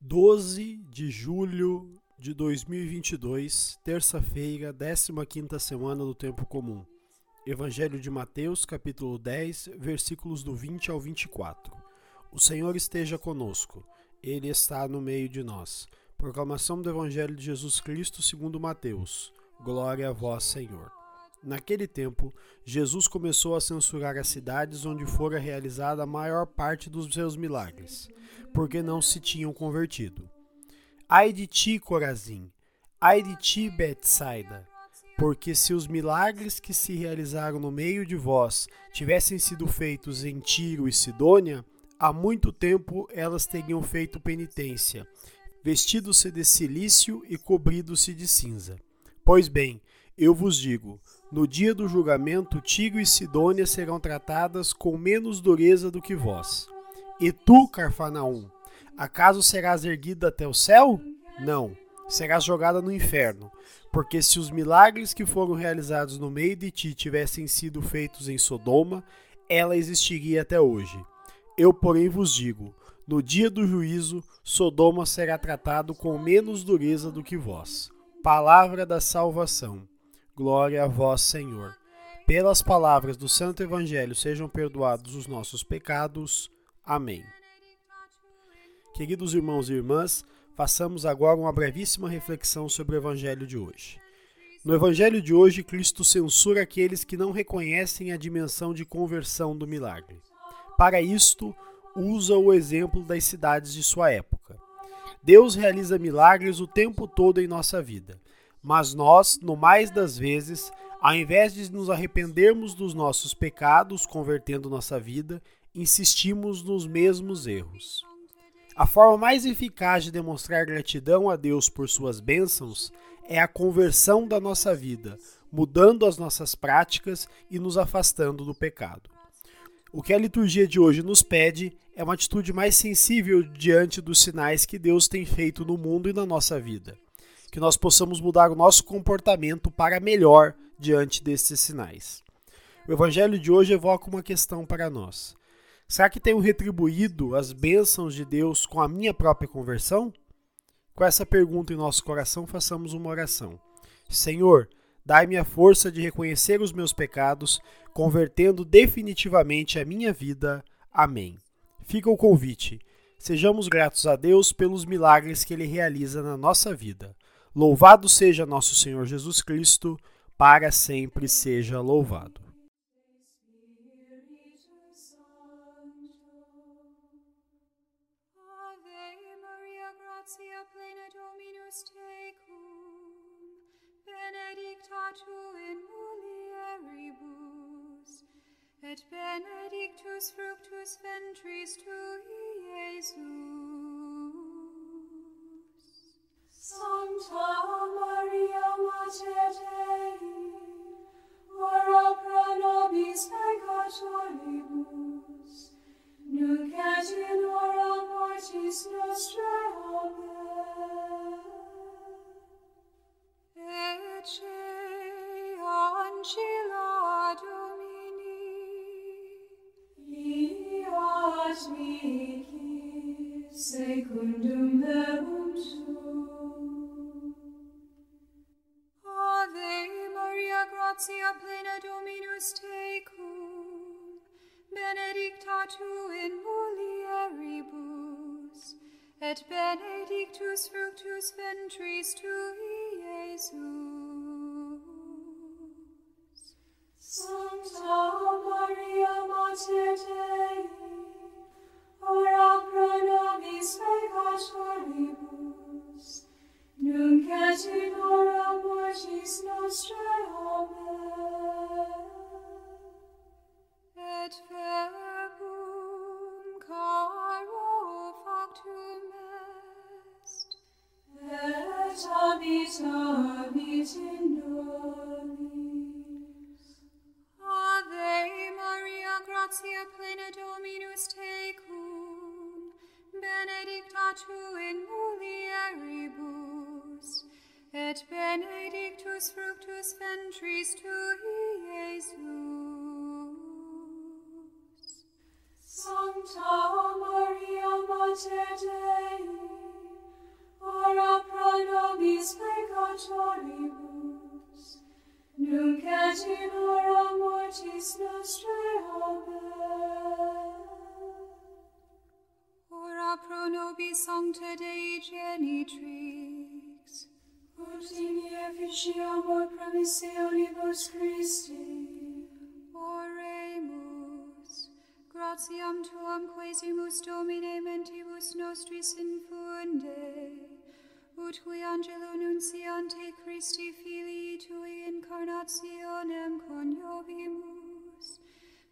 12 de julho de 2022, terça-feira, 15ª semana do tempo comum. Evangelho de Mateus, capítulo 10, versículos do 20 ao 24. O Senhor esteja conosco. Ele está no meio de nós. Proclamação do Evangelho de Jesus Cristo, segundo Mateus. Glória a vós, Senhor. Naquele tempo, Jesus começou a censurar as cidades onde fora realizada a maior parte dos seus milagres, porque não se tinham convertido. Ai de ti, Corazim! Ai de ti, Betsaida! Porque se os milagres que se realizaram no meio de vós tivessem sido feitos em Tiro e Sidônia, há muito tempo elas teriam feito penitência, vestido-se de cilício e cobrido-se de cinza. Pois bem, eu vos digo: no dia do julgamento, Tiro e Sidônia serão tratadas com menos dureza do que vós. E tu, Carfanaum, acaso serás erguida até o céu? Não, serás jogada no inferno. Porque se os milagres que foram realizados no meio de ti tivessem sido feitos em Sodoma, ela existiria até hoje. Eu, porém, vos digo: no dia do juízo, Sodoma será tratado com menos dureza do que vós. Palavra da salvação. Glória a vós, Senhor. Pelas palavras do Santo Evangelho sejam perdoados os nossos pecados. Amém. Queridos irmãos e irmãs, façamos agora uma brevíssima reflexão sobre o Evangelho de hoje. No Evangelho de hoje, Cristo censura aqueles que não reconhecem a dimensão de conversão do milagre. Para isto, usa o exemplo das cidades de sua época. Deus realiza milagres o tempo todo em nossa vida mas nós, no mais das vezes, ao invés de nos arrependermos dos nossos pecados, convertendo nossa vida, insistimos nos mesmos erros. A forma mais eficaz de demonstrar gratidão a Deus por suas bênçãos é a conversão da nossa vida, mudando as nossas práticas e nos afastando do pecado. O que a liturgia de hoje nos pede é uma atitude mais sensível diante dos sinais que Deus tem feito no mundo e na nossa vida que nós possamos mudar o nosso comportamento para melhor diante desses sinais. O evangelho de hoje evoca uma questão para nós. Será que tenho retribuído as bênçãos de Deus com a minha própria conversão? Com essa pergunta em nosso coração, façamos uma oração. Senhor, dai-me a força de reconhecer os meus pecados, convertendo definitivamente a minha vida. Amém. Fica o convite. Sejamos gratos a Deus pelos milagres que Ele realiza na nossa vida. Louvado seja nosso Senhor Jesus Cristo, para sempre seja louvado. Et benedictus fructus ventris tui, Iesus. Hora mortis nostrae. Amen. Ecce ancilla Domini, fiat mihi secundum verbum. Ave Maria, gratia plena Dominus tecum, benedicta tu in mulieribus, et benedictus fructus ventris tui, Iesus. Sancta Maria Mater Dei, ora pro nobis peccatoribus, nunc et in hora mortis nostrae. Amen. Et gratia plena Dominus tecum, benedicta tu in mulieribus, et benedictus fructus ventris tui, Iesus. Sancta Maria Mater Dei, ora pro nobis peccatoribus, Nunc et in hora mortis nostrae, Amen. Ora pro nobis sancta Dei genitrix, ut in efficiamur promissionibus Christi. Oremus, gratiam Tuam quesimus Domine mentibus nostris infunde, ut qui angelo nunciante Christi Filii Tui incarnationem coniovimus,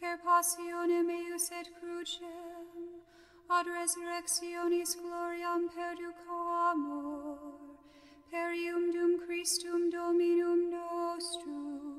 per passionem eius et crucem, ad resurrectionis gloriam perducamur, per ium dum Christum Dominum nostrum.